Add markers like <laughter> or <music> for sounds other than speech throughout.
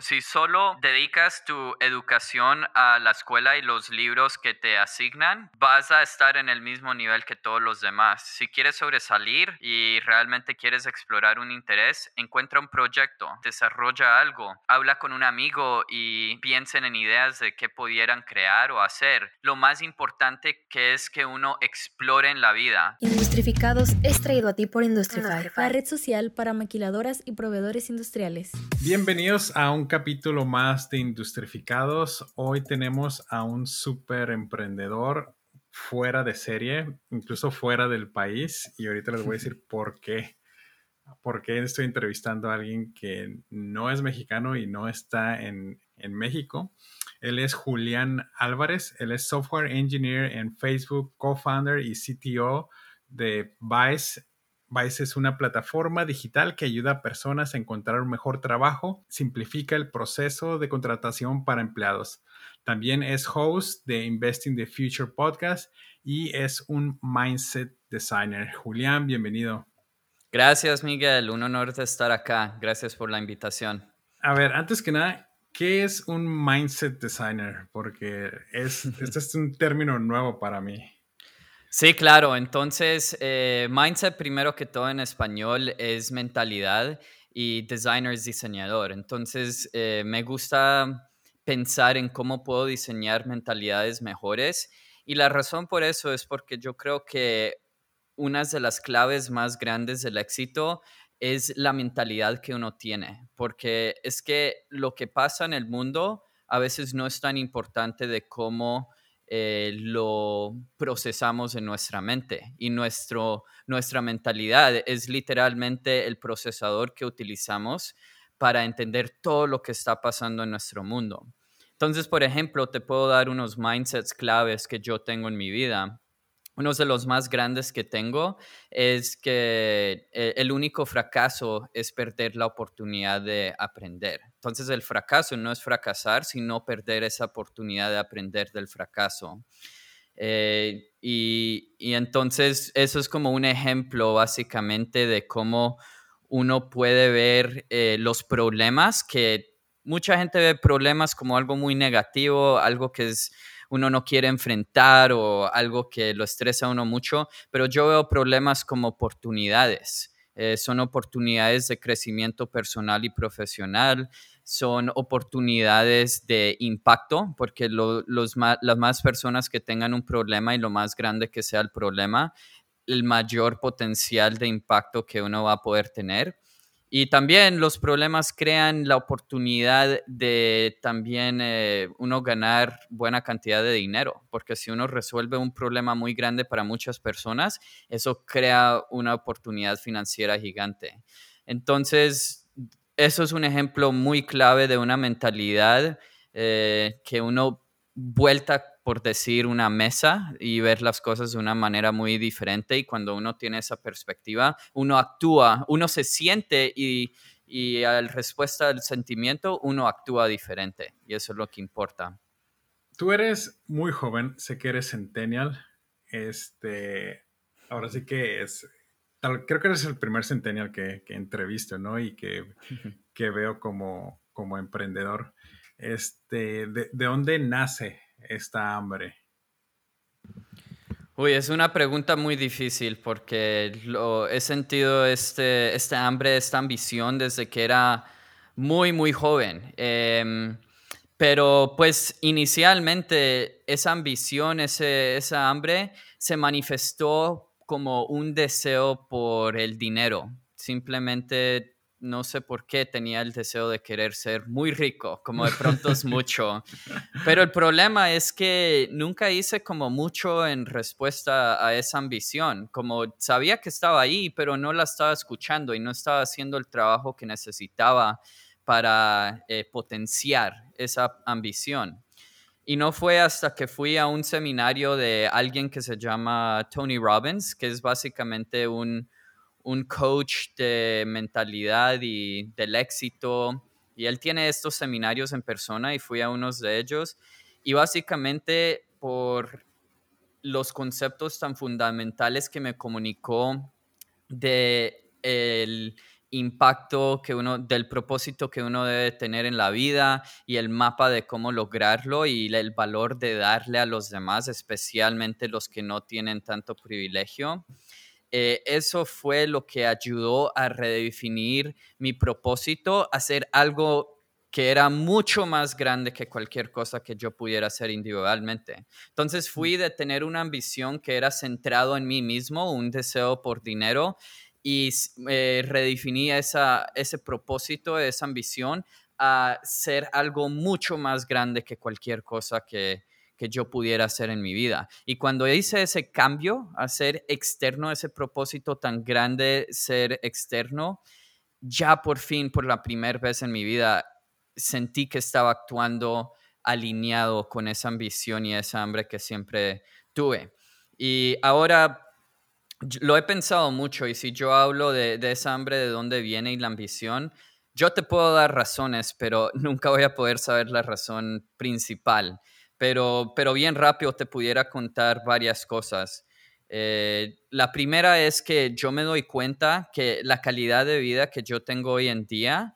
Si solo dedicas tu educación a la escuela y los libros que te asignan, vas a estar en el mismo nivel que todos los demás. Si quieres sobresalir y realmente quieres explorar un interés, encuentra un proyecto, desarrolla algo, habla con un amigo y piensen en ideas de qué pudieran crear o hacer. Lo más importante que es que uno explore en la vida. Industrificados es traído a ti por Industrify, la red social para maquiladoras y proveedores industriales. Bienvenidos a un capítulo más de Industrificados. Hoy tenemos a un súper emprendedor fuera de serie, incluso fuera del país, y ahorita les voy a decir <laughs> por qué. ¿Por qué estoy entrevistando a alguien que no es mexicano y no está en, en México? Él es Julián Álvarez, él es Software Engineer en Facebook, co-founder y CTO de Vice Vice es una plataforma digital que ayuda a personas a encontrar un mejor trabajo, simplifica el proceso de contratación para empleados. También es host de Investing the Future podcast y es un mindset designer. Julián, bienvenido. Gracias, Miguel. Un honor de estar acá. Gracias por la invitación. A ver, antes que nada, ¿qué es un mindset designer? Porque es, <laughs> este es un término nuevo para mí. Sí, claro. Entonces, eh, mindset primero que todo en español es mentalidad y designer es diseñador. Entonces, eh, me gusta pensar en cómo puedo diseñar mentalidades mejores y la razón por eso es porque yo creo que una de las claves más grandes del éxito es la mentalidad que uno tiene, porque es que lo que pasa en el mundo a veces no es tan importante de cómo eh, lo procesamos en nuestra mente y nuestro, nuestra mentalidad es literalmente el procesador que utilizamos para entender todo lo que está pasando en nuestro mundo. Entonces, por ejemplo, te puedo dar unos mindsets claves que yo tengo en mi vida uno de los más grandes que tengo es que eh, el único fracaso es perder la oportunidad de aprender. Entonces el fracaso no es fracasar, sino perder esa oportunidad de aprender del fracaso. Eh, y, entonces eso es como un ejemplo básicamente de cómo uno puede ver eh, los problemas que mucha gente ve problemas como algo muy negativo, algo que es uno no quiere enfrentar o algo que lo estresa a uno mucho, pero yo veo problemas como oportunidades. Eh, son oportunidades de crecimiento personal y profesional, son oportunidades de impacto, porque las más personas que tengan un problema y lo más grande que sea el problema, el mayor potencial de impacto que uno va a poder tener. Y también los problemas crean la oportunidad de también eh, uno ganar buena cantidad de dinero, porque si uno resuelve un problema muy grande para muchas personas, eso crea una oportunidad financiera gigante. Entonces, eso es un ejemplo muy clave de una mentalidad eh, que uno vuelta por decir, una mesa y ver las cosas de una manera muy diferente. Y cuando uno tiene esa perspectiva, uno actúa, uno se siente y, y al respuesta del sentimiento, uno actúa diferente. Y eso es lo que importa. Tú eres muy joven, sé que eres centennial. Este, ahora sí que es, creo que eres el primer centennial que, que entrevisto, ¿no? Y que, <laughs> que veo como, como emprendedor. Este, ¿de, ¿de, dónde nace esta hambre? Uy, es una pregunta muy difícil porque lo, he sentido este, este hambre, esta ambición desde que era muy, muy joven. Em, pero pues inicialmente esa ambición, ese, esa hambre se manifestó como un deseo por el dinero. Simplemente no sé por qué tenía el deseo de querer ser muy rico, como de pronto es <laughs> mucho. Pero el problema es que nunca hice como mucho en respuesta a esa ambición, como sabía que estaba ahí, pero no la estaba escuchando y no estaba haciendo el trabajo que necesitaba para eh, potenciar esa ambición. Y no fue hasta que fui a un seminario de alguien que se llama Tony Robbins, que es básicamente un un coach de mentalidad y del éxito. Y él tiene estos seminarios en persona y fui a unos de ellos. Y básicamente por los conceptos tan fundamentales que me comunicó de el impacto que uno, del propósito que uno debe tener en la vida y el mapa de cómo lograrlo y el valor de darle a los demás, especialmente los que no tienen tanto privilegio. Eh, eso fue lo que ayudó a redefinir mi propósito, hacer algo que era mucho más grande que cualquier cosa que yo pudiera hacer individualmente. Entonces fui de tener una ambición que era centrado en mí mismo, un deseo por dinero, y eh, redefiní esa, ese propósito, esa ambición a ser algo mucho más grande que cualquier cosa que, que yo pudiera hacer en mi vida. Y cuando hice ese cambio a ser externo, ese propósito tan grande, ser externo, ya por fin, por la primera vez en mi vida, sentí que estaba actuando alineado con esa ambición y esa hambre que siempre tuve. Y ahora lo he pensado mucho y si yo hablo de, esa hambre, de dónde viene y la ambición, yo te puedo dar razones, pero <laughs> nunca voy a poder saber la razón principal. Pero, pero bien rápido te pudiera contar varias cosas. Eh, la primera es que yo me doy cuenta que la calidad de vida que yo tengo hoy en día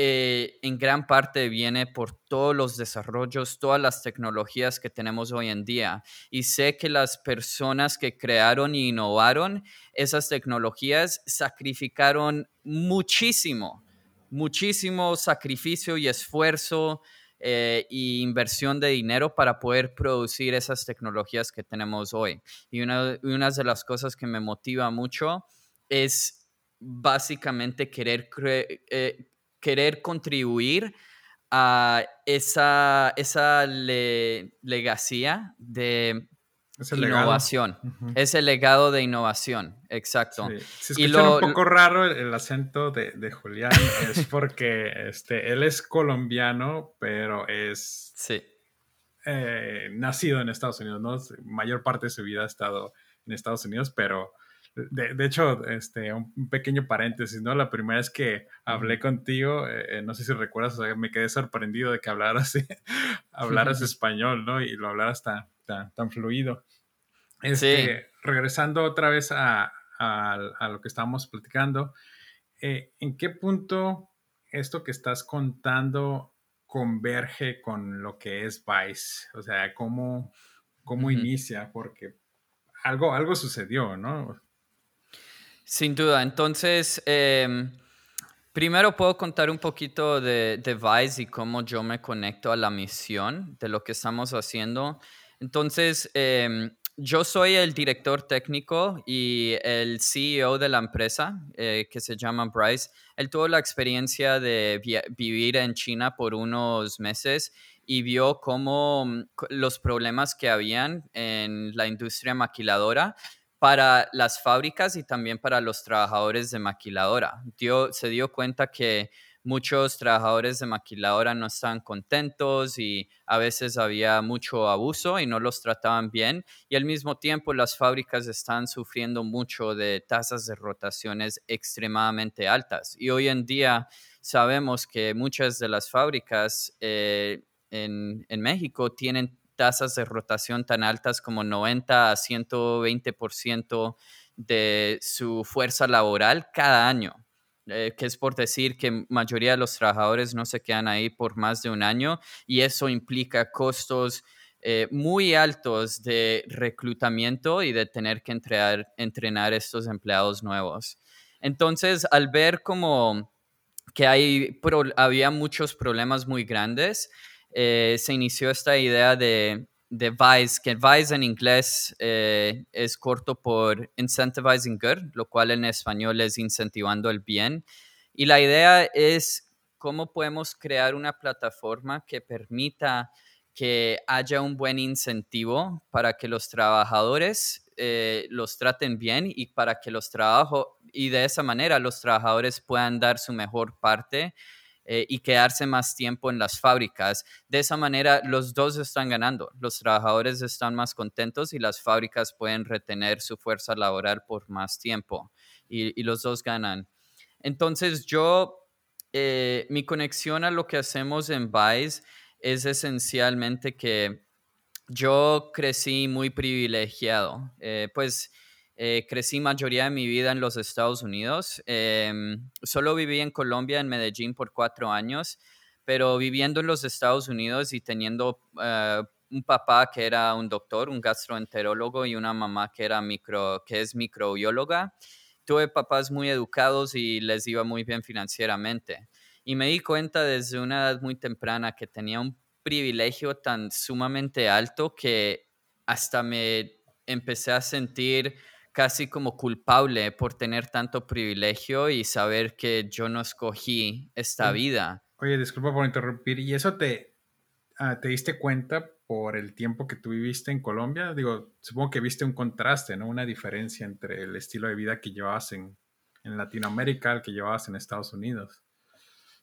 eh, en gran parte viene por todos los desarrollos, todas las tecnologías que tenemos hoy en día. Y sé que las personas que crearon e innovaron esas tecnologías sacrificaron muchísimo, muchísimo sacrificio y esfuerzo e inversión de dinero para poder producir esas tecnologías que tenemos hoy. Y una, de las cosas que me motiva mucho es básicamente querer eh, querer contribuir a esa, esa legacía de innovación. Ese legado de innovación, exacto. Sí. Si escuchan un poco raro el, acento de, Julián, <laughs> es porque este, él es colombiano, pero es eh, nacido en Estados Unidos, ¿no? Mayor parte de su vida ha estado en Estados Unidos, pero de, hecho, este, un, pequeño paréntesis, ¿no? La primera vez que hablé contigo, eh, eh, no sé si recuerdas, me quedé sorprendido de que hablaras, <laughs> hablaras <laughs> español, ¿no? Y lo hablaras tan, tan, fluido. Este, regresando otra vez a, lo que estábamos platicando, eh, ¿en qué punto esto que estás contando converge con lo que es Vice? O sea, ¿cómo, cómo inicia? Porque algo, algo sucedió, ¿no? Sin duda. Entonces, em, primero puedo contar un poquito de, de Vice y cómo yo me conecto a la misión de lo que estamos haciendo. Entonces, em, yo soy el director técnico y el CEO de la empresa eh, que se llama Bryce. Él tuvo la experiencia de vivir en China por unos meses y vio cómo mm, los problemas que habían en la industria maquiladora para las fábricas y también para los trabajadores de maquiladora. se dio cuenta que muchos trabajadores de maquiladora no estaban contentos y a veces había mucho abuso y no los trataban bien y al mismo tiempo las fábricas están sufriendo mucho de tasas de rotaciones extremadamente altas. Y hoy en día sabemos que muchas de las fábricas eh, en, en México tienen tasas de rotación tan altas como 90 a 120% de su fuerza laboral cada año, eh, que es por decir que mayoría de los trabajadores no se quedan ahí por más de un año y eso implica costos eh, muy altos de reclutamiento y de tener que entrenar, entrenar estos empleados nuevos. Entonces, al ver como que hay, había muchos problemas muy grandes, eh, se inició esta idea de, de VICE, que VICE en inglés eh, es corto por Incentivizing Good, lo cual en español es incentivando el bien. Y la idea es cómo podemos crear una plataforma que permita que haya un buen incentivo para que los trabajadores eh, los traten bien y para que los trabajos, y de esa manera los trabajadores puedan dar su mejor parte eh, y quedarse más tiempo en las fábricas. De esa manera, los dos están ganando. Los trabajadores están más contentos y las fábricas pueden retener su fuerza laboral por más tiempo y, los dos ganan. Entonces, yo, eh, mi conexión a lo que hacemos en Vice es esencialmente que yo crecí muy privilegiado. Eh, pues Eh, crecí mayoría de mi vida en los Estados Unidos. Em, solo viví en Colombia, en Medellín, por cuatro años, pero viviendo en los Estados Unidos y teniendo eh, un papá que era un doctor, un gastroenterólogo y una mamá que, era micro, que es microbióloga, tuve papás muy educados y les iba muy bien financieramente. Y me di cuenta desde una edad muy temprana que tenía un privilegio tan sumamente alto que hasta me empecé a sentir casi como culpable por tener tanto privilegio y saber que yo no escogí esta vida. Oye, disculpa por interrumpir. ¿Y eso te, ah, te diste cuenta por el tiempo que tú viviste en Colombia? Digo, supongo que viste un contraste, ¿no? Una diferencia entre el estilo de vida que llevabas en, en Latinoamérica al que llevabas en Estados Unidos.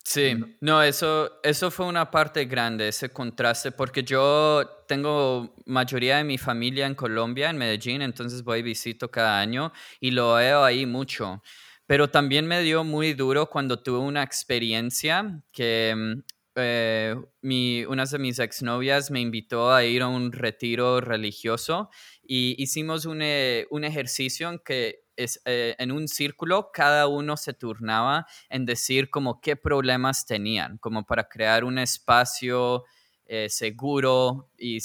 Sí, no, eso, eso fue una parte grande, ese contraste, porque yo tengo mayoría de mi familia en Colombia, en Medellín, entonces voy y visito cada año y lo veo ahí mucho. Pero también me dio muy duro cuando tuve una experiencia que mm, eh, mi, una de mis exnovias me invitó a ir a un retiro religioso y hicimos un, eh, un ejercicio en que es, eh, en un círculo, cada uno se turnaba en decir como qué problemas tenían, como para crear un espacio eh, seguro y,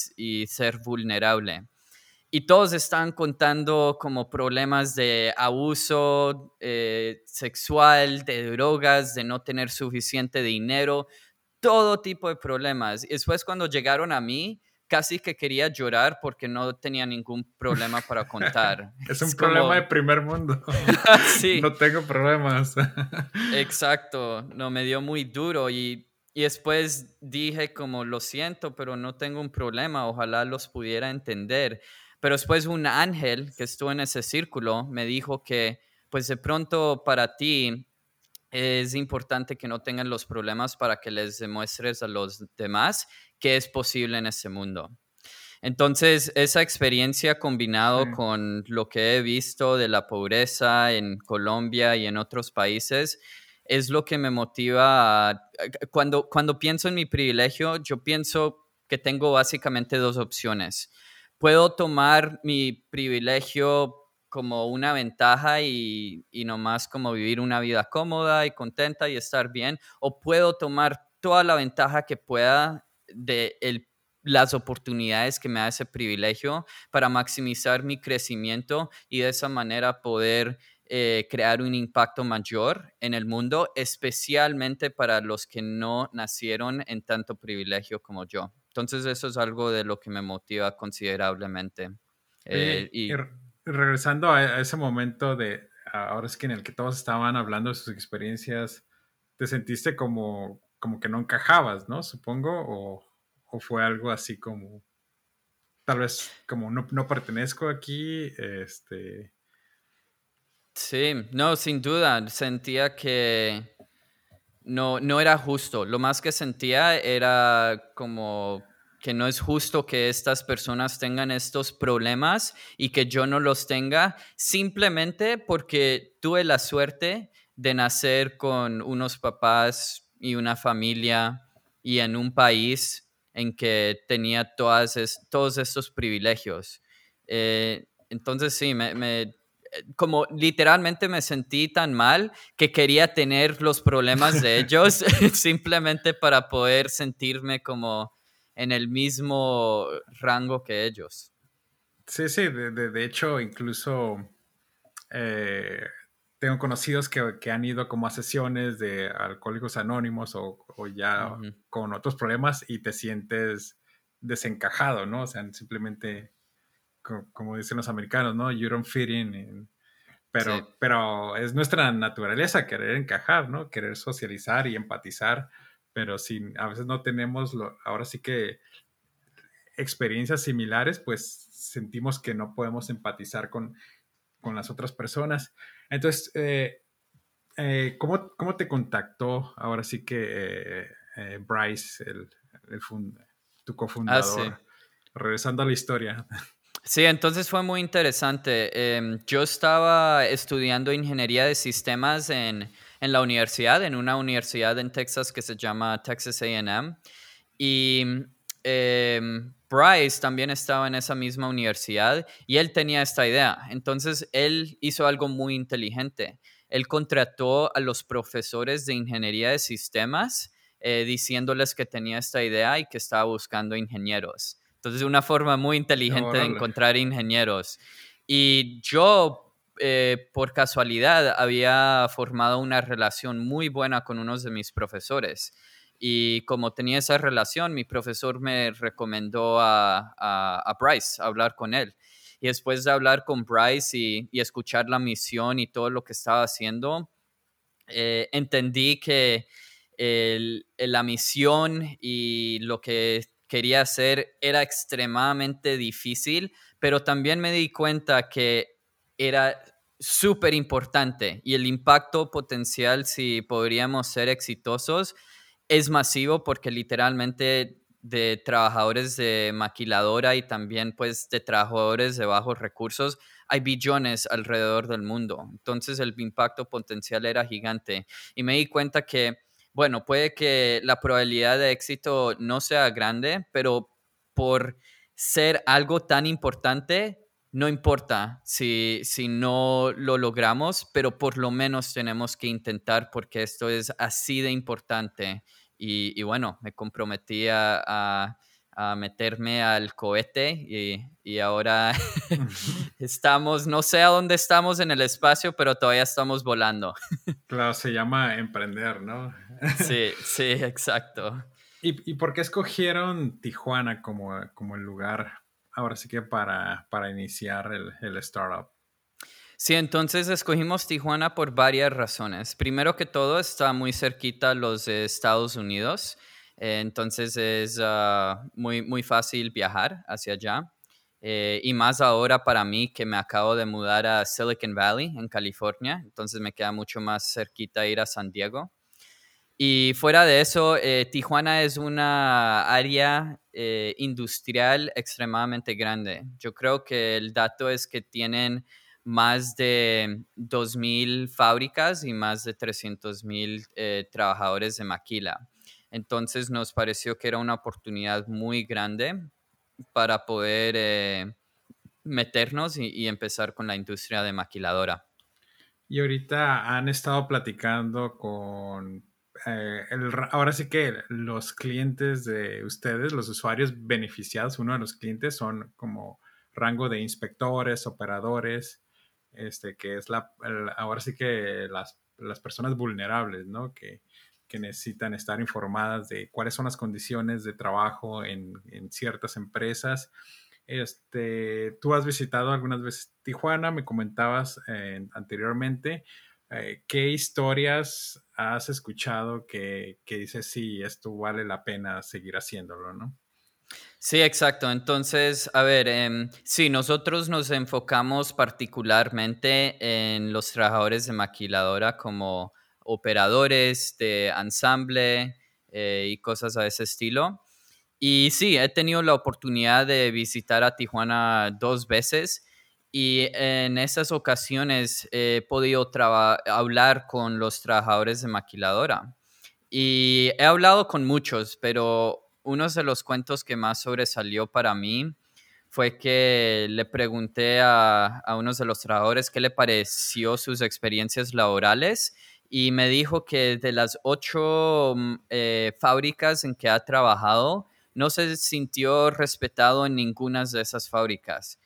ser vulnerable. Y todos estaban contando como problemas de abuso eh, sexual, de drogas, de no tener suficiente dinero, todo tipo de problemas. Y después cuando llegaron a mí, casi que quería llorar porque no tenía ningún problema para contar. <laughs> es un problema de primer mundo. <laughs> sí. No tengo problemas. <laughs> Exacto, no, me dio muy duro y, y después dije como lo siento, pero no tengo un problema, ojalá los pudiera entender. Pero después un ángel que estuvo en ese círculo me dijo que pues de pronto para ti es importante que no tengan los problemas para que les demuestres a los demás que es posible en ese mundo. Entonces, esa experiencia combinado con lo que he visto de la pobreza en Colombia y en otros países, es lo que me motiva a, cuando, cuando pienso en mi privilegio, yo pienso que tengo básicamente dos opciones. Puedo tomar mi privilegio como una ventaja y, y nomás como vivir una vida cómoda y contenta y estar bien, o puedo tomar toda la ventaja que pueda de las oportunidades que me da ese privilegio para maximizar mi crecimiento y de esa manera poder eh, crear un impacto mayor en el mundo, especialmente para los que no nacieron en tanto privilegio como yo. Entonces eso es algo de lo que me motiva considerablemente. Eh, y, regresando a, ese momento de, ahora es que en el que todos estaban hablando de sus experiencias, ¿te sentiste como como que no encajabas, ¿no? Supongo, o, fue algo así como, tal vez como no, no, pertenezco aquí, este... Sí, no, sin duda, sentía que no, no era justo. Lo más que sentía era como que no es justo que estas personas tengan estos problemas y que yo no los tenga simplemente porque tuve la suerte de nacer con unos papás y una familia y en un país en que tenía todas todos estos privilegios. Eh, entonces sí, me, me, como literalmente me sentí tan mal que quería tener los problemas de ellos <laughs> <laughs> simplemente para poder sentirme como en el mismo rango que ellos. Sí, sí, de, de, hecho incluso eh, tengo conocidos que, han ido como a sesiones de alcohólicos anónimos o, ya con otros problemas y te sientes desencajado, ¿no? O sea, simplemente, como, dicen los americanos, ¿no? You don't fit in. pero, pero es nuestra naturaleza querer encajar, ¿no? Querer socializar y empatizar, pero si a veces no tenemos, lo, ahora sí que experiencias similares, pues sentimos que no podemos empatizar con, con las otras personas. Entonces, eh, eh, ¿cómo, te contactó ahora sí que eh, Bryce, el, tu cofundador? Ah, Regresando a la historia. <laughs> Sí, entonces fue muy interesante. Em, yo estaba estudiando ingeniería de sistemas en, en, la universidad, en una universidad en Texas que se llama Texas AM. Y em, Bryce también estaba en esa misma universidad y él tenía esta idea. Entonces, él hizo algo muy inteligente. Él contrató a los profesores de ingeniería de sistemas eh, diciéndoles que tenía esta idea y que estaba buscando ingenieros. Entonces, una forma muy inteligente de encontrar ingenieros. Y yo, eh, por casualidad, había formado una relación muy buena con unos de mis profesores. Y como tenía esa relación, mi profesor me recomendó a, Bryce, a hablar con él. Y después de hablar con Bryce y, escuchar la misión y todo lo que estaba haciendo, eh, entendí que la misión y lo que quería hacer era extremadamente difícil, pero también me di cuenta que era súper importante y el impacto potencial si podríamos ser exitosos es masivo porque literalmente de trabajadores de maquiladora y también pues de trabajadores de bajos recursos hay billones alrededor del mundo. Entonces el impacto potencial era gigante y me di cuenta que bueno, puede que la probabilidad de éxito no sea grande, pero por ser algo tan importante, no importa si, si no lo logramos, pero por lo menos tenemos que intentar porque esto es así de importante. Y, bueno, me comprometí a, meterme al cohete y, y ahora <laughs> estamos, no sé a dónde estamos en el espacio, pero todavía estamos volando. <laughs> Claro, se llama emprender, ¿no? <laughs> Sí, sí, exacto. ¿Y, por qué escogieron Tijuana como, como el lugar, ahora sí que para, para iniciar el, el startup? Sí, entonces escogimos Tijuana por varias razones. Primero que todo, está muy cerquita a los Estados Unidos, entonces es ah, muy, muy fácil viajar hacia allá. Eh, y más ahora para mí que me acabo de mudar a Silicon Valley, en California, entonces me queda mucho más cerquita ir a San Diego. Y fuera de eso, eh, Tijuana es una área eh, industrial extremadamente grande. Yo creo que el dato es que tienen más de 2.000 fábricas y más de 300.000 eh, trabajadores de maquila. Entonces nos pareció que era una oportunidad muy grande para poder meternos y empezar con la industria de maquiladora. Y ahorita han estado platicando con eh, ahora sí que los clientes de ustedes, los usuarios beneficiados, uno de los clientes son como rango de inspectores, operadores, este, que es la, ahora sí que las, personas vulnerables, ¿no? Que, necesitan estar informadas de cuáles son las condiciones de trabajo en, ciertas empresas. Este, tú has visitado algunas veces Tijuana, me comentabas eh, anteriormente. Eh, ¿qué historias has escuchado que, que dices, sí, esto vale la pena seguir haciéndolo, ¿no? Sí, exacto. Entonces, a ver, eh, sí, nosotros nos enfocamos particularmente en los trabajadores de maquiladora como operadores de ensamble eh, y cosas a ese estilo. Y sí, he tenido la oportunidad de visitar a Tijuana dos veces y en esas ocasiones he podido hablar con los trabajadores de maquiladora. Y he hablado con muchos, pero uno de los cuentos que más sobresalió para mí fue que le pregunté a, a unos de los trabajadores qué le pareció sus experiencias laborales y me dijo que de las ocho mm, eh, fábricas en que ha trabajado, no se sintió respetado en ninguna de esas fábricas.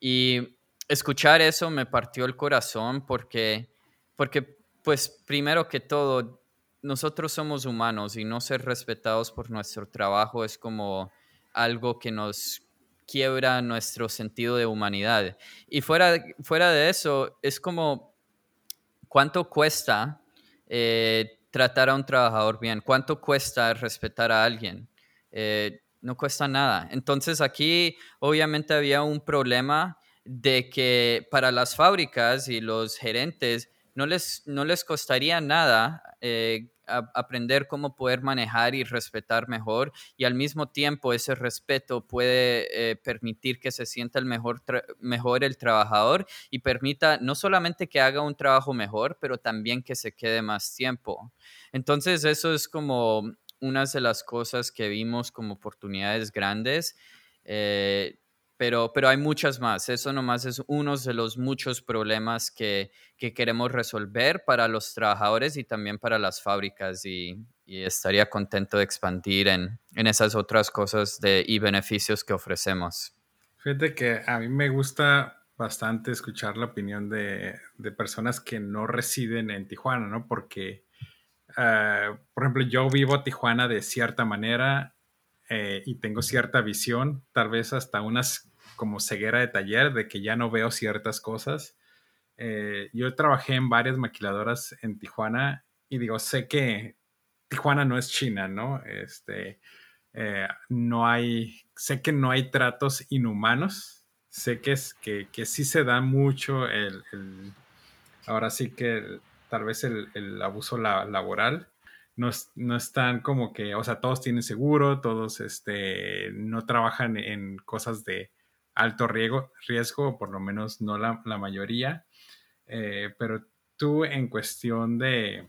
Y escuchar eso me partió el corazón porque, porque, pues, primero que todo, nosotros somos humanos y no ser respetados por nuestro trabajo es como algo que nos quiebra nuestro sentido de humanidad. Y fuera, fuera de eso, es como, ¿cuánto cuesta eh, tratar a un trabajador bien? ¿Cuánto cuesta respetar a alguien? Eh, no cuesta nada. Entonces aquí obviamente había un problema de que para las fábricas y los gerentes no les, no les costaría nada eh, aprender cómo poder manejar y respetar mejor y al mismo tiempo ese respeto puede eh, permitir que se sienta el mejor, mejor el trabajador y permita no solamente que haga un trabajo mejor, pero también que se quede más tiempo. Entonces eso es como unas de las cosas que vimos como oportunidades grandes. Eh, pero, pero hay muchas más. Eso nomás es uno de los muchos problemas que, que queremos resolver para los trabajadores y también para las fábricas y, y estaría contento de expandir en, en, esas otras cosas de, y beneficios que ofrecemos. Fíjate que a mí me gusta bastante escuchar la opinión de, de personas que no residen en Tijuana, ¿no? Porque, uh, por ejemplo, yo vivo Tijuana de cierta manera eh, y tengo cierta visión, tal vez hasta unas como ceguera de taller, de que ya no veo ciertas cosas. Eh, yo trabajé en varias maquiladoras en Tijuana y digo, sé que Tijuana no es China, ¿no? Este, eh, no hay, sé que no hay tratos inhumanos, sé que, es, que, que sí se da mucho el, el ahora sí que tal vez el, el abuso la, laboral. No, no, están como que, o sea, todos tienen seguro, todos este, no trabajan en cosas de, alto riesgo, riesgo por lo menos no la, la mayoría. Eh, pero tú en cuestión de,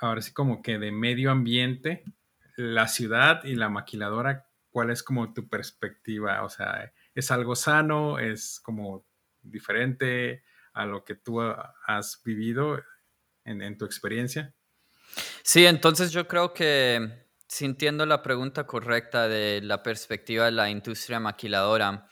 ahora sí como que de medio ambiente, la ciudad y la maquiladora, ¿cuál es como tu perspectiva? O sea, ¿es algo sano? ¿Es como diferente a lo que tú has vivido en, en tu experiencia? Sí, entonces yo creo que sintiendo la pregunta correcta de la perspectiva de la industria maquiladora,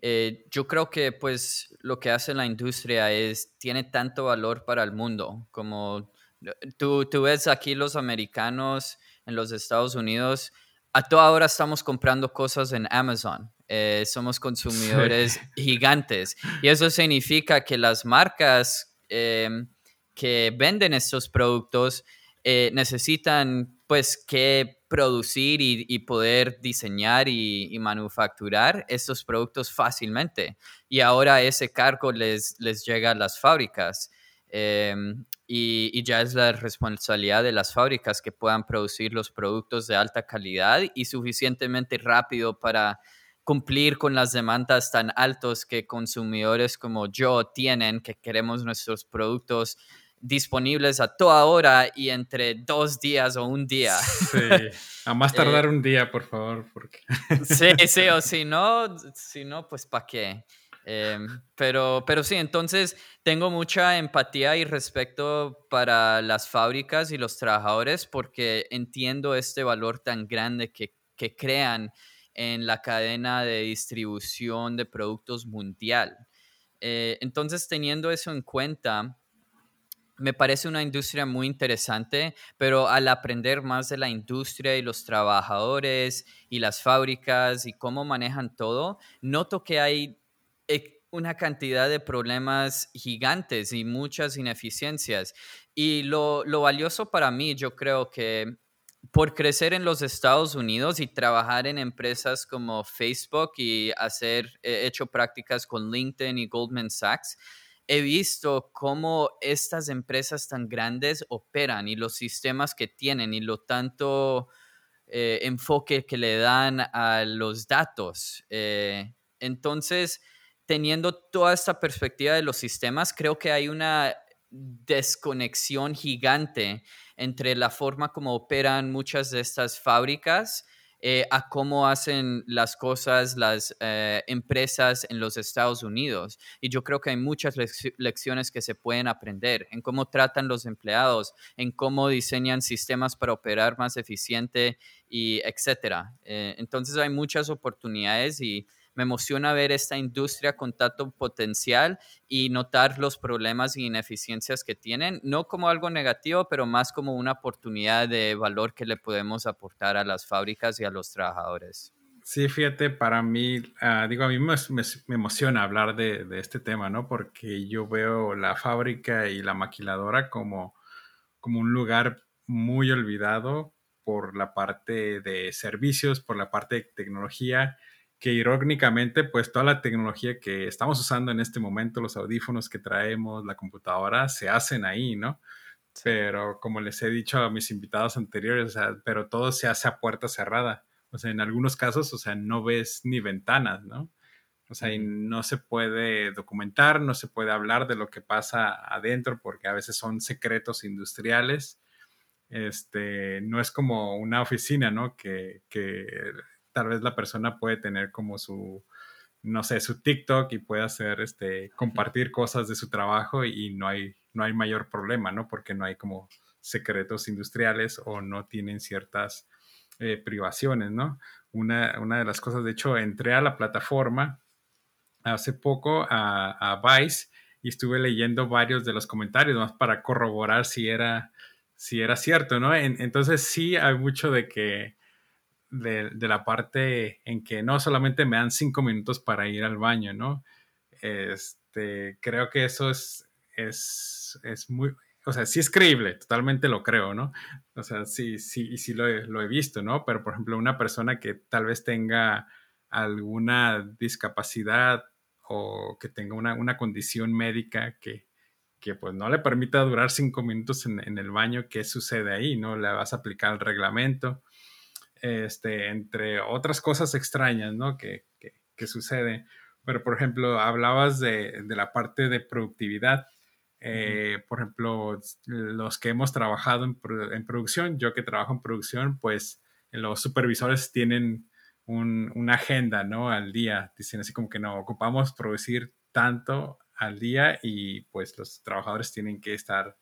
eh, yo creo que pues lo que hace la industria es, tiene tanto valor para el mundo, como eh, tú, tú ves aquí los americanos en los Estados Unidos, a toda hora estamos comprando cosas en Amazon. Eh, somos consumidores gigantes. Y eso significa que las marcas que venden estos productos necesitan pues que producir y, poder diseñar y, manufacturar estos productos fácilmente. Y ahora ese cargo les, llega a las fábricas. Em, y, y, ya es la responsabilidad de las fábricas que puedan producir los productos de alta calidad y suficientemente rápido para cumplir con las demandas tan altos que consumidores como yo tienen, que queremos nuestros productos disponibles a toda hora y entre dos días o un día. Sí, a más <laughs> tardar eh, un día, por favor. Porque... <laughs> sí, sí, o si no, si no pues ¿para qué? Em, pero, pero sí, entonces tengo mucha empatía y respeto para las fábricas y los trabajadores porque entiendo este valor tan grande que, que crean en la cadena de distribución de productos mundial. Eh, entonces, teniendo eso en cuenta, me parece una industria muy interesante, pero al aprender más de la industria y los trabajadores y las fábricas y cómo manejan todo, noto que hay eh, una cantidad de problemas gigantes y muchas ineficiencias. Y lo, valioso para mí, yo creo que por crecer en los Estados Unidos y trabajar en empresas como Facebook y hacer, he hecho prácticas con LinkedIn y Goldman Sachs, he visto cómo estas empresas tan grandes operan y los sistemas que tienen y lo tanto eh, enfoque que le dan a los datos. Eh, entonces, teniendo toda esta perspectiva de los sistemas, creo que hay una desconexión gigante entre la forma como operan muchas de estas fábricas eh, a cómo hacen las cosas las eh, empresas en los Estados Unidos. Y yo creo que hay muchas lecciones que se pueden aprender en cómo tratan los empleados, en cómo diseñan sistemas para operar más eficiente y etcétera. Eh, entonces hay muchas oportunidades y me emociona ver esta industria con tanto potencial y notar los problemas y ineficiencias que tienen, no como algo negativo, pero más como una oportunidad de valor que le podemos aportar a las fábricas y a los trabajadores. Sí, fíjate, para mí, uh, digo, a mí me, me, me emociona hablar de, de, este tema, ¿no? Porque yo veo la fábrica y la maquiladora como, como un lugar muy olvidado por la parte de servicios, por la parte de tecnología que irónicamente, pues toda la tecnología que estamos usando en este momento, los audífonos que traemos, la computadora, se hacen ahí, ¿no? Pero como les he dicho a mis invitados anteriores, o sea, pero todo se hace a puerta cerrada. O sea, en algunos casos, o sea, no ves ni ventanas, ¿no? O sea, y no se puede documentar, no se puede hablar de lo que pasa adentro porque a veces son secretos industriales. este, no es como una oficina, ¿no? Que, que tal vez la persona puede tener como su, no sé, su TikTok y puede hacer, este, compartir cosas de su trabajo y no hay, no hay mayor problema, ¿no? Porque no hay como secretos industriales o no tienen ciertas eh, privaciones, ¿no? Una, una, de las cosas, de hecho, entré a la plataforma hace poco a, a Vice y estuve leyendo varios de los comentarios más para corroborar si era, si era cierto, ¿no? entonces sí hay mucho de que de, la parte en que no solamente me dan cinco minutos para ir al baño, ¿no? Este, creo que eso es, es, es muy, o sea, sí es creíble, totalmente lo creo, ¿no? O sea, sí, sí, sí lo he, lo he visto, ¿no? Pero, por ejemplo, una persona que tal vez tenga alguna discapacidad o que tenga una, una condición médica que, que, pues no le permita durar cinco minutos en, en, el baño, ¿qué sucede ahí? ¿No? Le vas a aplicar el reglamento este, entre otras cosas extrañas, ¿no? Que, que, que sucede. Pero, por ejemplo, hablabas de, de la parte de productividad. Eh, por ejemplo, los que hemos trabajado en, en, producción, yo que trabajo en producción, pues los supervisores tienen un, una agenda, ¿no? Al día. Dicen así como que no, ocupamos producir tanto al día y pues los trabajadores tienen que estar,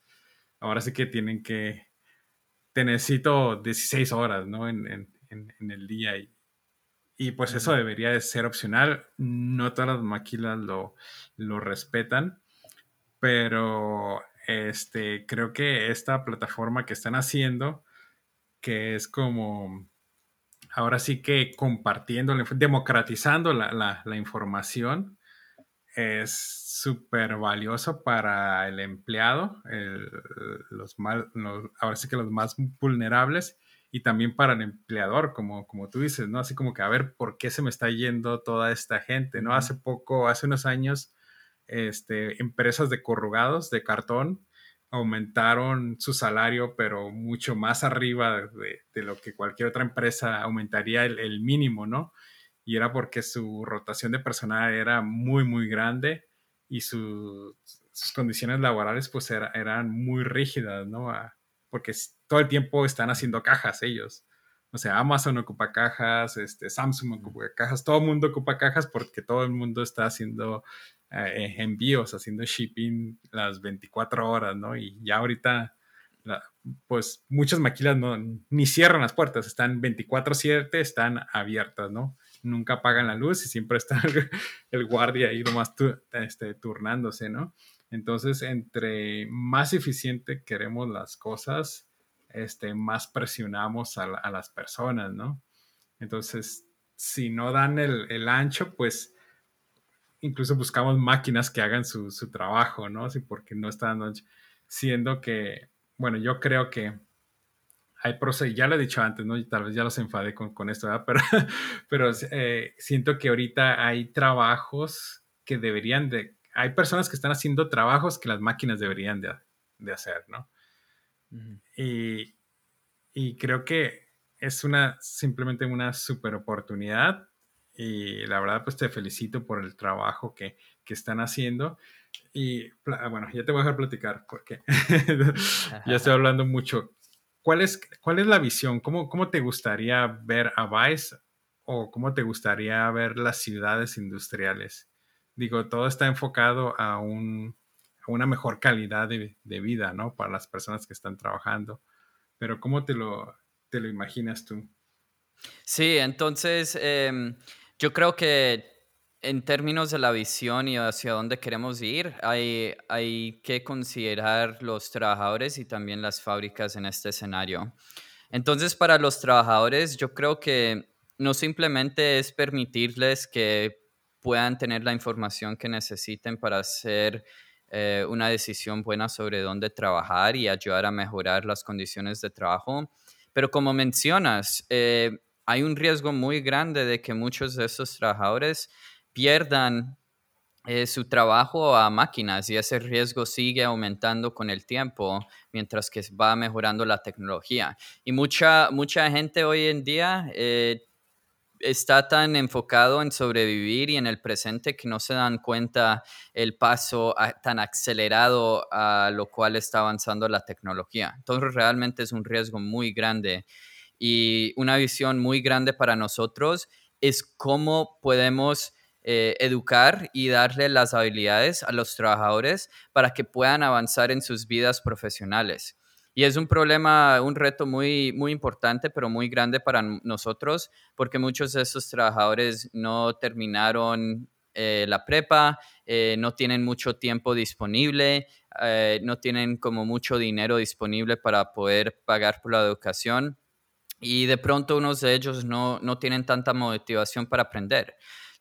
ahora sí que tienen que te necesito 16 horas, ¿no? En, el día. Y, y pues eso debería de ser opcional. No todas las máquinas lo, lo respetan, pero este, creo que esta plataforma que están haciendo, que es como, ahora sí que compartiendo, democratizando la, la, la información, es súper valioso para el empleado, los, ahora sí que los más vulnerables, y también para el empleador, como, como tú dices, ¿no? Así como que a ver por qué se me está yendo toda esta gente, ¿no? Hace poco, hace unos años, este, empresas de corrugados, de cartón, aumentaron su salario, pero mucho más arriba de, de lo que cualquier otra empresa aumentaría el, el mínimo, ¿no? Y era porque su rotación de personal era muy, muy grande y sus condiciones laborales pues eran muy rígidas, ¿no? porque todo el tiempo están haciendo cajas ellos. O sea, Amazon ocupa cajas, este, Samsung ocupa cajas, todo el mundo ocupa cajas porque todo el mundo está haciendo eh, envíos, haciendo shipping las 24 horas, ¿no? Y ya ahorita, pues muchas maquilas no, ni cierran las puertas, están 24/7, están abiertas, ¿no? Nunca apagan la luz y siempre está <laughs> el, guardia ahí nomás este, turnándose, ¿no? Entonces, entre más eficiente queremos las cosas, este, más presionamos a, las personas, ¿no? Entonces, si no dan el, ancho, pues incluso buscamos máquinas que hagan su, trabajo, ¿no? Sí, porque no están dando ancho. Siendo que, bueno, yo creo que hay ya lo he dicho antes, ¿no? Y tal vez ya los enfadé con, con esto, ¿verdad? <laughs> Pero, pero eh, siento que ahorita hay trabajos que deberían de, hay personas que están haciendo trabajos que las máquinas deberían de, de hacer, ¿no? y, y, creo que es una, simplemente una super oportunidad y la verdad pues te felicito por el trabajo que, que están haciendo. Y bueno, ya te voy a dejar platicar porque <laughs> ya estoy hablando mucho. ¿Cuál es, cuál es la visión? ¿Cómo, ¿Cómo te gustaría ver a Vice o cómo te gustaría ver las ciudades industriales? Digo, todo está enfocado a, un, a una mejor calidad de, de, vida, ¿no? Para las personas que están trabajando. Pero ¿cómo te lo, te lo imaginas tú? Sí, entonces eh, yo creo que en términos de la visión y hacia dónde queremos ir, hay, hay que considerar los trabajadores y también las fábricas en este escenario. Entonces, para los trabajadores, yo creo que no simplemente es permitirles que puedan tener la información que necesiten para hacer eh, una decisión buena sobre dónde trabajar y ayudar a mejorar las condiciones de trabajo. Pero como mencionas, eh, hay un riesgo muy grande de que muchos de esos trabajadores pierdan eh, su trabajo a máquinas y ese riesgo sigue aumentando con el tiempo mientras que va mejorando la tecnología. Y mucha, mucha gente hoy en día eh, está tan enfocado en sobrevivir y en el presente que no se dan cuenta el paso tan acelerado a lo cual está avanzando la tecnología. Entonces realmente es un riesgo muy grande y una visión muy grande para nosotros es cómo podemos eh, educar y darle las habilidades a los trabajadores para que puedan avanzar en sus vidas profesionales. Y es un problema, un reto muy, muy importante, pero muy grande para nosotros, porque muchos de esos trabajadores no terminaron eh, la prepa, eh, no tienen mucho tiempo disponible, no tienen como mucho dinero disponible para poder pagar por la educación y de pronto unos de ellos no, no tienen tanta motivación para aprender.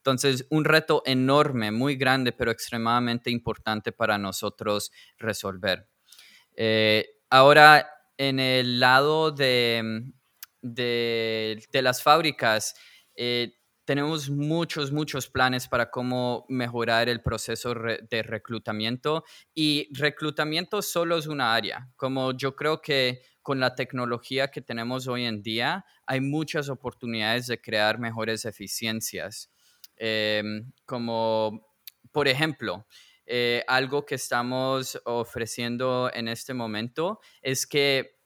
Entonces, un reto enorme, muy grande, pero extremadamente importante para nosotros resolver. Eh, ahora, en el lado de, de, las fábricas, eh, tenemos muchos, muchos planes para cómo mejorar el proceso de reclutamiento y reclutamiento solo es una área. Como yo creo que con la tecnología que tenemos hoy en día, hay muchas oportunidades de crear mejores eficiencias. Em, como, por ejemplo, eh, algo que estamos ofreciendo en este momento es que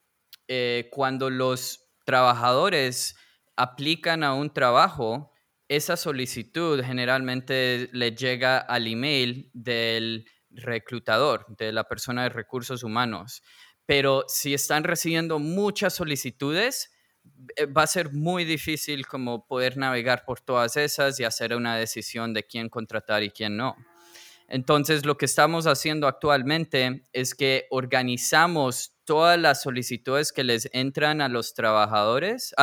eh, cuando los trabajadores aplican a un trabajo, esa solicitud generalmente le llega al email del reclutador, de la persona de recursos humanos. Pero si están recibiendo muchas solicitudes, va a ser muy difícil como poder navegar por todas esas y hacer una decisión de quién contratar y quién no. Entonces, lo que estamos haciendo actualmente es que organizamos todas las solicitudes que les entran a los trabajadores,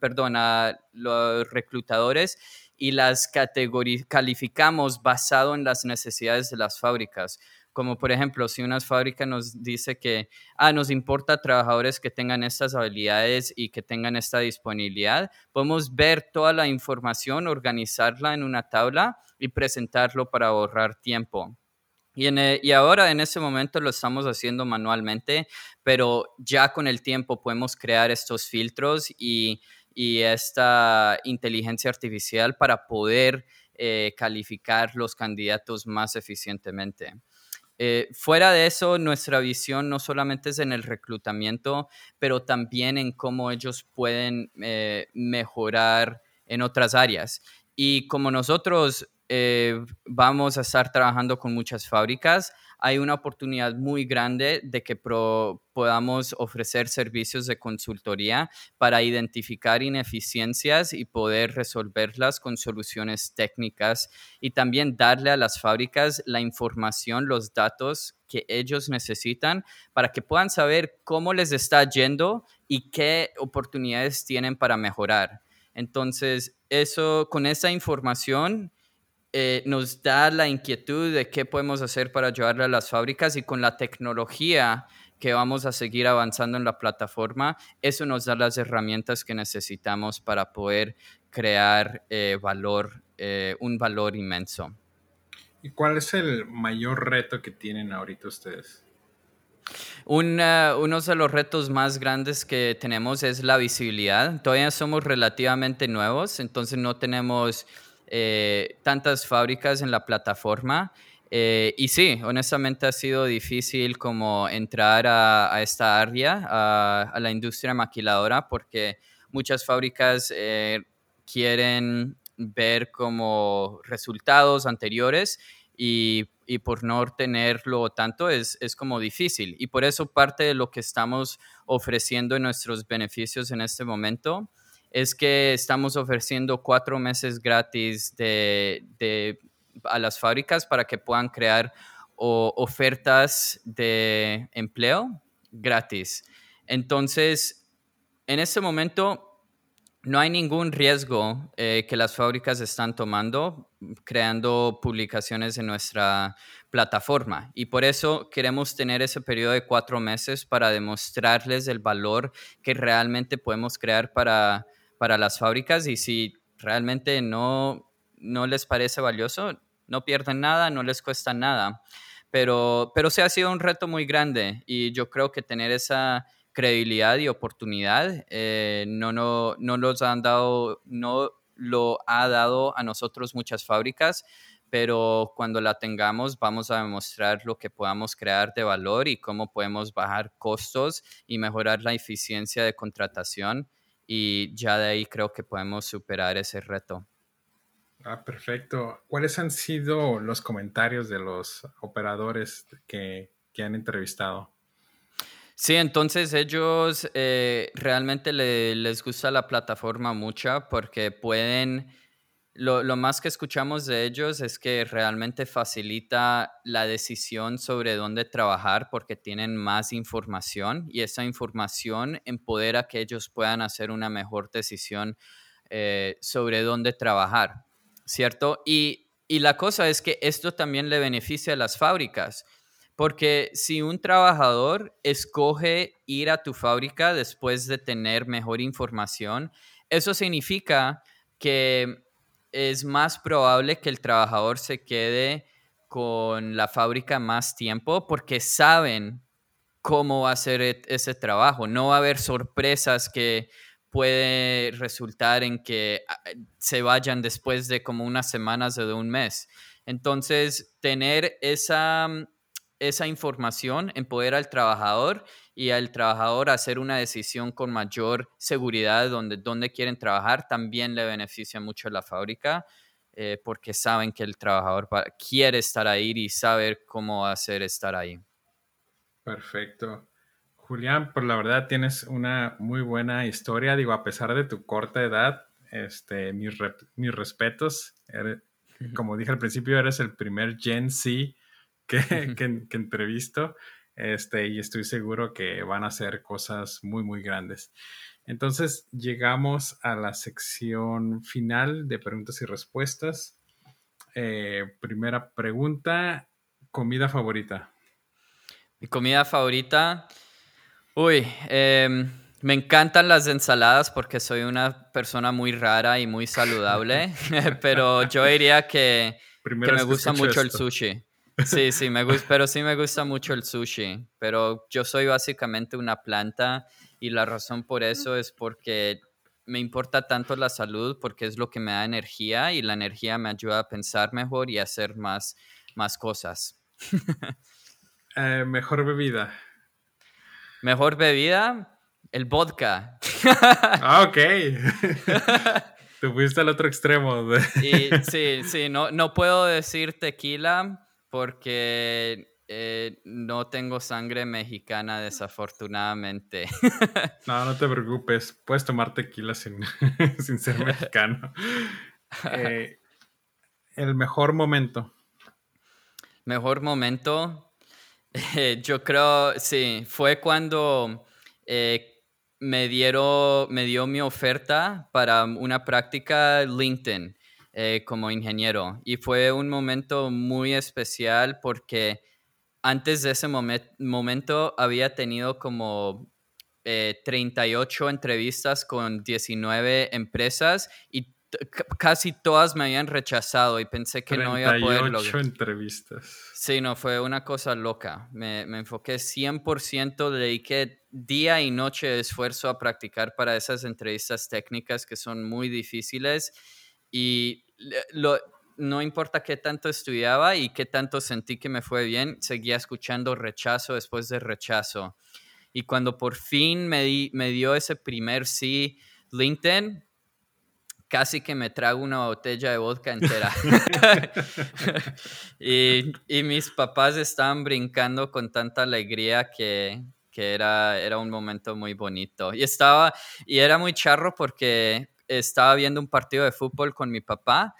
perdón, a los reclutadores y las calificamos basado en las necesidades de las fábricas. Como por ejemplo, si una fábrica nos dice que, ah, nos importa trabajadores que tengan estas habilidades y que tengan esta disponibilidad, podemos ver toda la información, organizarla en una tabla y presentarlo para ahorrar tiempo. Y, e, y, ahora en ese momento lo estamos haciendo manualmente, pero ya con el tiempo podemos crear estos filtros y, y esta inteligencia artificial para poder eh, calificar los candidatos más eficientemente. Eh, fuera de eso, nuestra visión no solamente es en el reclutamiento, pero también en cómo ellos pueden eh, mejorar en otras áreas. Y como nosotros eh, vamos a estar trabajando con muchas fábricas, hay una oportunidad muy grande de que podamos ofrecer servicios de consultoría para identificar ineficiencias y poder resolverlas con soluciones técnicas y también darle a las fábricas la información, los datos que ellos necesitan para que puedan saber cómo les está yendo y qué oportunidades tienen para mejorar. Entonces, eso con esa información eh, nos da la inquietud de qué podemos hacer para ayudarle a las fábricas y con la tecnología que vamos a seguir avanzando en la plataforma, eso nos da las herramientas que necesitamos para poder crear eh, valor, eh, un valor inmenso. ¿Y cuál es el mayor reto que tienen ahorita ustedes? uno de los retos más grandes que tenemos es la visibilidad. Todavía somos relativamente nuevos, entonces no tenemos eh, tantas fábricas en la plataforma. Eh, y sí, honestamente ha sido difícil como entrar a, esta área, a, la industria maquiladora, porque muchas fábricas eh, quieren ver como resultados anteriores y, por no tenerlo tanto es, es como difícil. Y por eso parte de lo que estamos ofreciendo en nuestros beneficios en este momento es que estamos ofreciendo cuatro meses gratis a las fábricas para que puedan crear ofertas de empleo gratis. Entonces, en este momento no hay ningún riesgo eh, que las fábricas están tomando creando publicaciones en nuestra plataforma. Y por eso queremos tener ese periodo de cuatro meses para demostrarles el valor que realmente podemos crear para para las fábricas y si realmente no, no les parece valioso, no pierden nada, no les cuesta nada. Pero, pero sí ha sido un reto muy grande y yo creo que tener esa credibilidad y oportunidad eh, no, no, no los han dado, no lo ha dado a nosotros muchas fábricas, pero cuando la tengamos vamos a demostrar lo que podamos crear de valor y cómo podemos bajar costos y mejorar la eficiencia de contratación y ya de ahí creo que podemos superar ese reto. Ah, perfecto. ¿Cuáles han sido los comentarios de los operadores que, han entrevistado? Sí, entonces ellos eh, realmente les gusta la plataforma mucho porque pueden lo, más que escuchamos de ellos es que realmente facilita la decisión sobre dónde trabajar porque tienen más información y esa información empodera que ellos puedan hacer una mejor decisión eh, sobre dónde trabajar, ¿cierto? Y, y la cosa es que esto también le beneficia a las fábricas. Porque si un trabajador escoge ir a tu fábrica después de tener mejor información, eso significa que es más probable que el trabajador se quede con la fábrica más tiempo porque saben cómo va a ser e, ese trabajo. No va a haber sorpresas que puede resultar en que ah, se vayan después de como unas semanas o de un mes. Entonces, tener esa, esa información empodera al trabajador y al trabajador hacer una decisión con mayor seguridad donde, donde quieren trabajar también le beneficia mucho a la fábrica eh, porque saben que el trabajador quiere estar ahí y saber cómo hacer estar ahí. Perfecto. Julián, por la verdad tienes una muy buena historia. Digo, a pesar de tu corta edad, este, mis, mis respetos. <laughs> como dije al principio, eres el primer Gen Z que, que, que entrevisto. Este, y estoy seguro que van a ser cosas muy, muy grandes. Entonces, llegamos a la sección final de preguntas y respuestas. Eh, primera pregunta, comida favorita. Mi comida favorita, uy, em, me encantan las ensaladas porque soy una persona muy rara y muy saludable, <laughs> <laughs> pero yo diría que, que me gusta mucho el sushi. Sí, sí, me gusta, pero sí me gusta mucho el sushi, pero yo soy básicamente una planta y la razón por eso es porque me importa tanto la salud porque es lo que me da energía y la energía me ayuda a pensar mejor y a hacer más, más cosas. Eh, mejor bebida. Mejor bebida, el vodka. ah, ok. <laughs> Te fuiste al otro extremo. y, sí, sí, no, no puedo decir tequila porque eh, no tengo sangre mexicana, desafortunadamente. <laughs> No, no te preocupes. Puedes tomar tequila sin, <laughs> ser mexicano. <laughs> Eh, el mejor momento. Mejor momento. Eh, yo creo, sí, fue cuando me, dieron, me dio mi oferta para una práctica LinkedIn. Eh, como ingeniero. Y fue un momento muy especial porque antes de ese momento había tenido como 38 eh, entrevistas con 19 empresas y casi todas me habían rechazado y pensé que no iba a poder lograr. entrevistas. Sí, no, fue una cosa loca. Me, me enfoqué 100%, dediqué día y noche de esfuerzo a practicar para esas entrevistas técnicas que son muy difíciles y no importa qué tanto estudiaba y qué tanto sentí que me fue bien, seguía escuchando rechazo después de rechazo. Y cuando por fin me, me dio ese primer sí LinkedIn, casi que me trago una botella de vodka entera. <laughs> <laughs> y, mis papás estaban brincando con tanta alegría que, que, era, era un momento muy bonito. Y estaba, y era muy charro porque estaba viendo un partido de fútbol con mi papá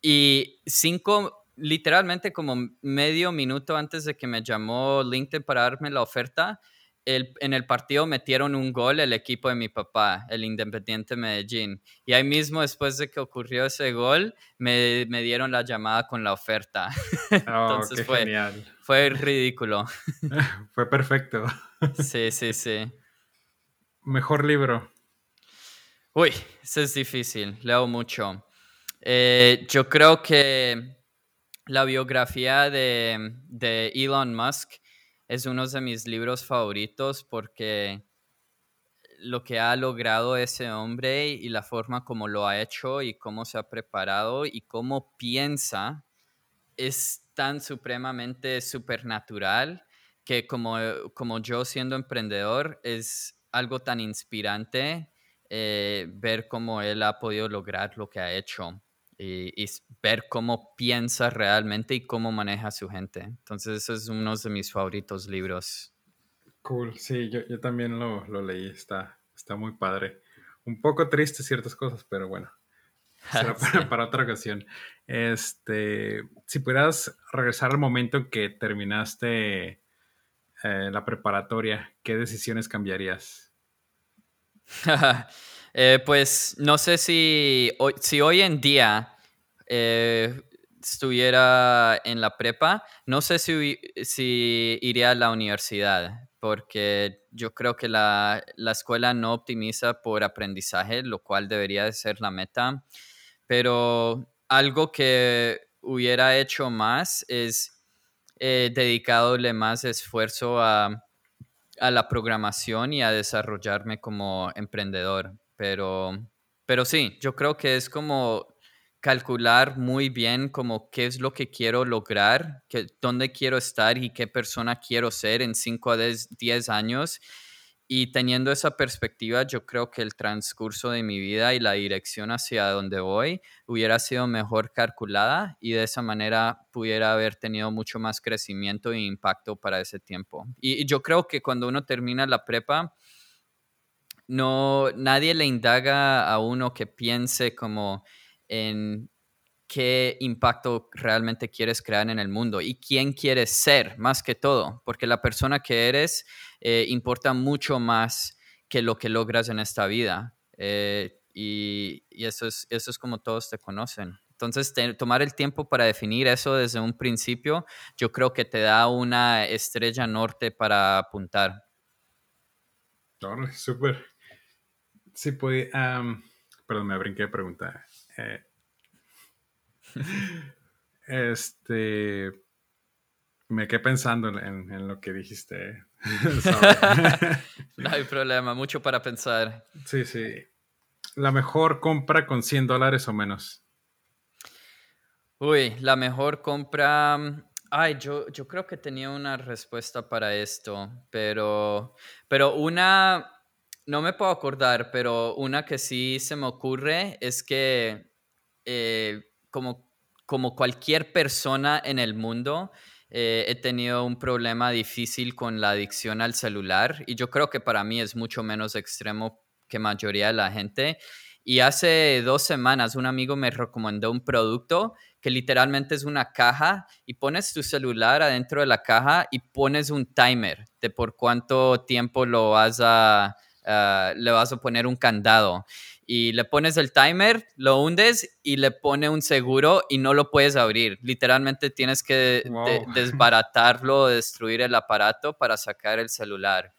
y cinco, literalmente como medio minuto antes de que me llamó LinkedIn para darme la oferta, el, en el partido metieron un gol el equipo de mi papá, el Independiente Medellín. Y ahí mismo, después de que ocurrió ese gol, me, me dieron la llamada con la oferta. <laughs> Oh, Entonces fue, genial. fue ridículo. <laughs> fue perfecto. sí, sí, sí. Mejor libro. Uy, eso es difícil, leo mucho. Eh, yo creo que la biografía de, Elon Musk es uno de mis libros favoritos porque lo que ha logrado ese hombre y la forma como lo ha hecho y cómo se ha preparado y cómo piensa es tan supremamente supernatural que como, como yo siendo emprendedor es algo tan inspirante eh, ver cómo él ha podido lograr lo que ha hecho y, ver cómo piensa realmente y cómo maneja a su gente. Entonces, ese es uno de mis favoritos libros. Cool, sí, yo, yo también lo, lo, leí, está, está muy padre. Un poco triste ciertas cosas, pero bueno, <laughs> será para, otra ocasión. Este, si pudieras regresar al momento en que terminaste eh, la preparatoria, ¿qué decisiones cambiarías? <laughs> Eh, pues no sé si hoy, si hoy en día eh, estuviera en la prepa, no sé si, si iría a la universidad, porque yo creo que la, la, escuela no optimiza por aprendizaje, lo cual debería de ser la meta, pero algo que hubiera hecho más es eh, dedicadole más esfuerzo a, a la programación y a desarrollarme como emprendedor, pero, pero sí, yo creo que es como calcular muy bien como qué es lo que quiero lograr, que, dónde quiero estar y qué persona quiero ser en 5 a 10 años. Y teniendo esa perspectiva, yo creo que el transcurso de mi vida y la dirección hacia donde voy hubiera sido mejor calculada y de esa manera pudiera haber tenido mucho más crecimiento e impacto para ese tiempo. Y, y yo creo que cuando uno termina la prepa, no, nadie le indaga a uno que piense como en qué impacto realmente quieres crear en el mundo y quién quieres ser, más que todo, porque la persona que eres eh, importa mucho más que lo que logras en esta vida. Eh, y, eso, es, eso es como todos te conocen. Entonces, tomar el tiempo para definir eso desde un principio, yo creo que te da una estrella norte para apuntar. Súper. Sí, puede. perdón, me brinqué de preguntar. Eh, <laughs> este. Me quedé pensando en, lo que dijiste. <laughs> <laughs> no hay problema, mucho para pensar. Sí, sí. La mejor compra con 100 dólares o menos. Uy, la mejor compra. Ay, yo, yo creo que tenía una respuesta para esto, pero, pero una, no me puedo acordar, pero una que sí se me ocurre es que eh, como, cualquier persona en el mundo, eh, he tenido un problema difícil con la adicción al celular y yo creo que para mí es mucho menos extremo que mayoría de la gente. Y hace dos semanas un amigo me recomendó un producto que literalmente es una caja y pones tu celular adentro de la caja y pones un timer de por cuánto tiempo lo vas a, Ah, le vas a poner un candado y le pones el timer, lo hundes y le pone un seguro y no lo puedes abrir. Literalmente tienes que <laughs> desbaratarlo, destruir el aparato para sacar el celular.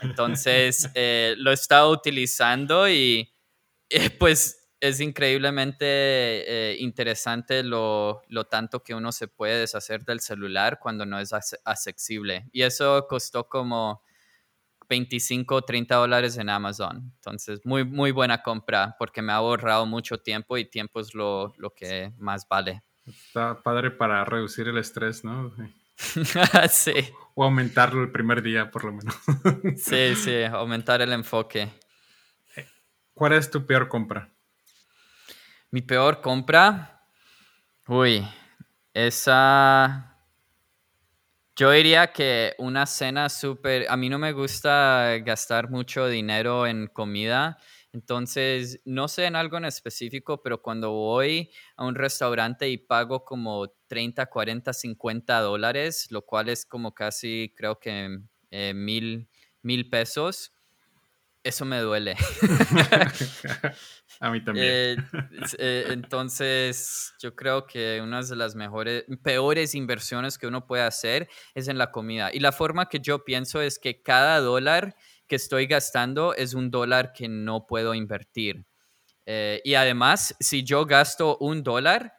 Entonces <laughs> eh, lo he estado utilizando y eh, pues es increíblemente eh, interesante lo, lo, tanto que uno se puede deshacer del celular cuando no es accesible. Y eso costó como 25 30 dólares en Amazon. Entonces, muy, muy buena compra porque me ha ahorrado mucho tiempo y tiempo es lo, lo que más vale. Está padre para reducir el estrés, ¿no? <laughs> sí. O aumentarlo el primer día, por lo menos. <laughs> sí, sí, aumentar el enfoque. ¿Cuál es tu peor compra? Mi peor compra. Uy, esa yo diría que una cena súper, a mí no me gusta gastar mucho dinero en comida, entonces no sé en algo en específico, pero cuando voy a un restaurante y pago como 30, 40, 50 dólares, lo cual es como casi creo que eh, mil, mil pesos, eso me duele. <laughs> A mí también. Eh, <laughs> eh, entonces, yo creo que una de las mejores, peores inversiones que uno puede hacer es en la comida. Y la forma que yo pienso es que cada dólar que estoy gastando es un dólar que no puedo invertir. Eh, y además, si yo gasto un dólar,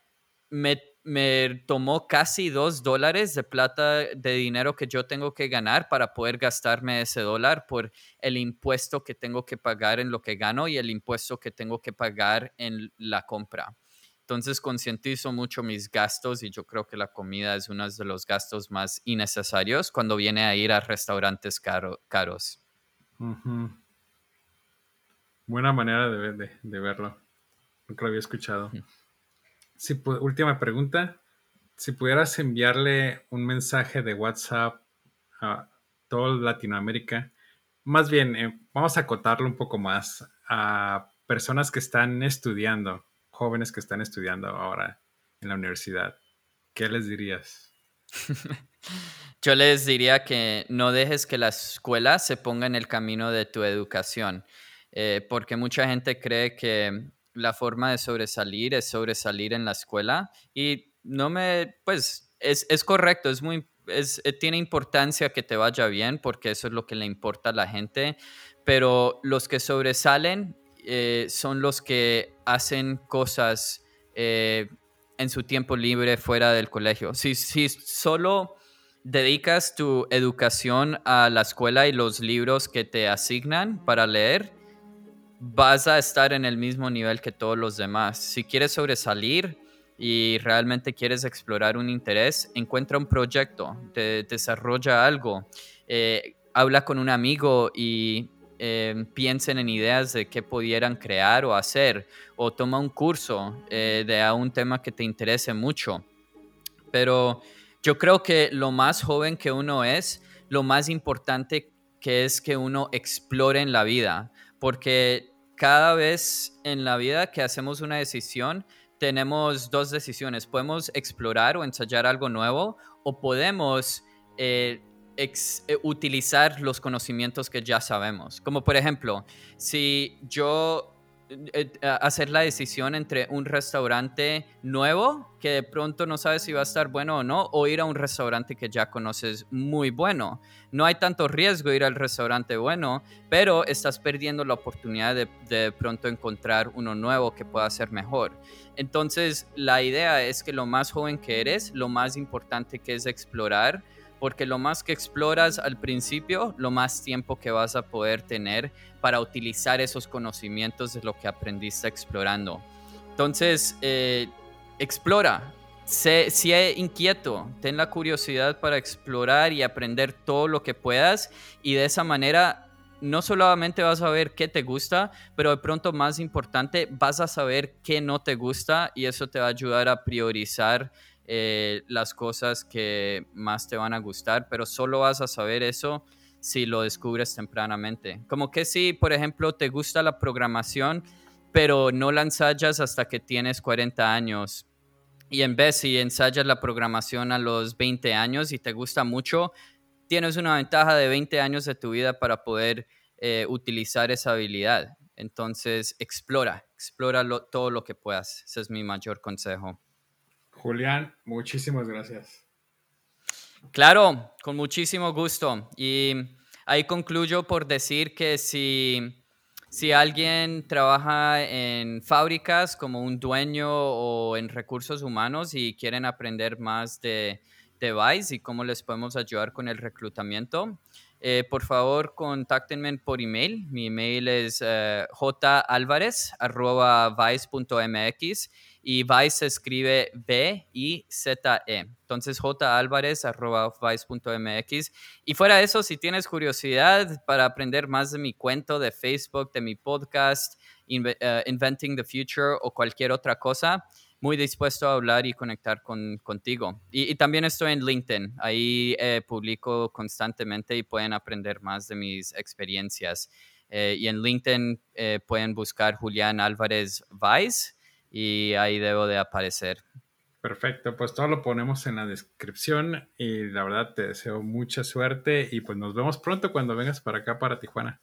me me tomó casi dos dólares de plata de dinero que yo tengo que ganar para poder gastarme ese dólar por el impuesto que tengo que pagar en lo que gano y el impuesto que tengo que pagar en la compra. Entonces concientizo mucho mis gastos y yo creo que la comida es uno de los gastos más innecesarios cuando viene a ir a restaurantes caros. Buena manera de, de, verlo. Nunca lo había escuchado última pregunta. Si pudieras enviarle un mensaje de WhatsApp a toda Latinoamérica, más bien, eh, vamos a acotarlo un poco más a personas que están estudiando, jóvenes que están estudiando ahora en la universidad, ¿qué les dirías? <laughs> Yo les diría que no dejes que la escuela se ponga en el camino de tu educación, eh, porque mucha gente cree que la forma de sobresalir es sobresalir en la escuela y no me, pues es, correcto, es muy, es, eh, tiene importancia que te vaya bien porque eso es lo que le importa a la gente, pero los que sobresalen eh, son los que hacen cosas eh, en su tiempo libre fuera del colegio. Si, si solo dedicas tu educación a la escuela y los libros que te asignan para leer, vas a estar en el mismo nivel que todos los demás. Si quieres sobresalir y realmente quieres explorar un interés, encuentra un proyecto, desarrolla algo, eh, habla con un amigo y eh, piensen en ideas de qué pudieran crear o hacer, o toma un curso eh, de un tema que te interese mucho. Pero yo creo que lo más joven que uno es, lo más importante que es que uno explore en la vida, porque cada vez en la vida que hacemos una decisión, tenemos dos decisiones. Podemos explorar o ensayar algo nuevo o podemos eh, eh, utilizar los conocimientos que ya sabemos. Como por ejemplo, si yo hacer la decisión entre un restaurante nuevo que de pronto no sabes si va a estar bueno o no, o ir a un restaurante que ya conoces muy bueno. No hay tanto riesgo ir al restaurante bueno, pero estás perdiendo la oportunidad de de pronto encontrar uno nuevo que pueda ser mejor. Entonces, la idea es que lo más joven que eres, lo más importante que es explorar, porque lo más que exploras al principio, lo más tiempo que vas a poder tener para utilizar esos conocimientos de lo que aprendiste explorando. Entonces, eh, explora, sé, sé inquieto, ten la curiosidad para explorar y aprender todo lo que puedas y de esa manera no solamente vas a ver qué te gusta, pero de pronto más importante, vas a saber qué no te gusta y eso te va a ayudar a priorizar eh, las cosas que más te van a gustar, pero solo vas a saber eso si lo descubres tempranamente. Como que si, por ejemplo, te gusta la programación, pero no la ensayas hasta que tienes 40 años. Y en vez si ensayas la programación a los 20 años y te gusta mucho, tienes una ventaja de 20 años de tu vida para poder eh, utilizar esa habilidad. Entonces, explora, explora todo lo que puedas. Ese es mi mayor consejo. Julián, muchísimas gracias. Claro, con muchísimo gusto. Y ahí concluyo por decir que si, si alguien trabaja en fábricas como un dueño o en recursos humanos y quieren aprender más de, de Vice y cómo les podemos ayudar con el reclutamiento, eh, por favor contáctenme por email. Mi email es uh, jalvarez.vice.mx y Vice se escribe B-I-Z-E. Entonces, jalvarez.vice.mx. Y fuera de eso, si tienes curiosidad para aprender más de mi cuento de Facebook, de mi podcast, eh, Inventing the Future o cualquier otra cosa, muy dispuesto a hablar y conectar con, contigo. Y, también estoy en LinkedIn, ahí eh, publico constantemente y pueden aprender más de mis experiencias. Eh, y en LinkedIn pueden buscar Julián Álvarez Vice y ahí debo de aparecer. Perfecto, pues todo lo ponemos en la descripción y la verdad te deseo mucha suerte y pues nos vemos pronto cuando vengas para acá, para Tijuana.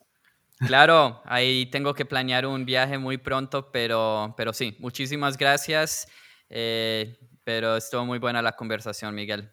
Claro, ahí tengo que planear un viaje muy pronto, pero, pero sí, muchísimas gracias, eh, pero estuvo muy buena la conversación, Miguel.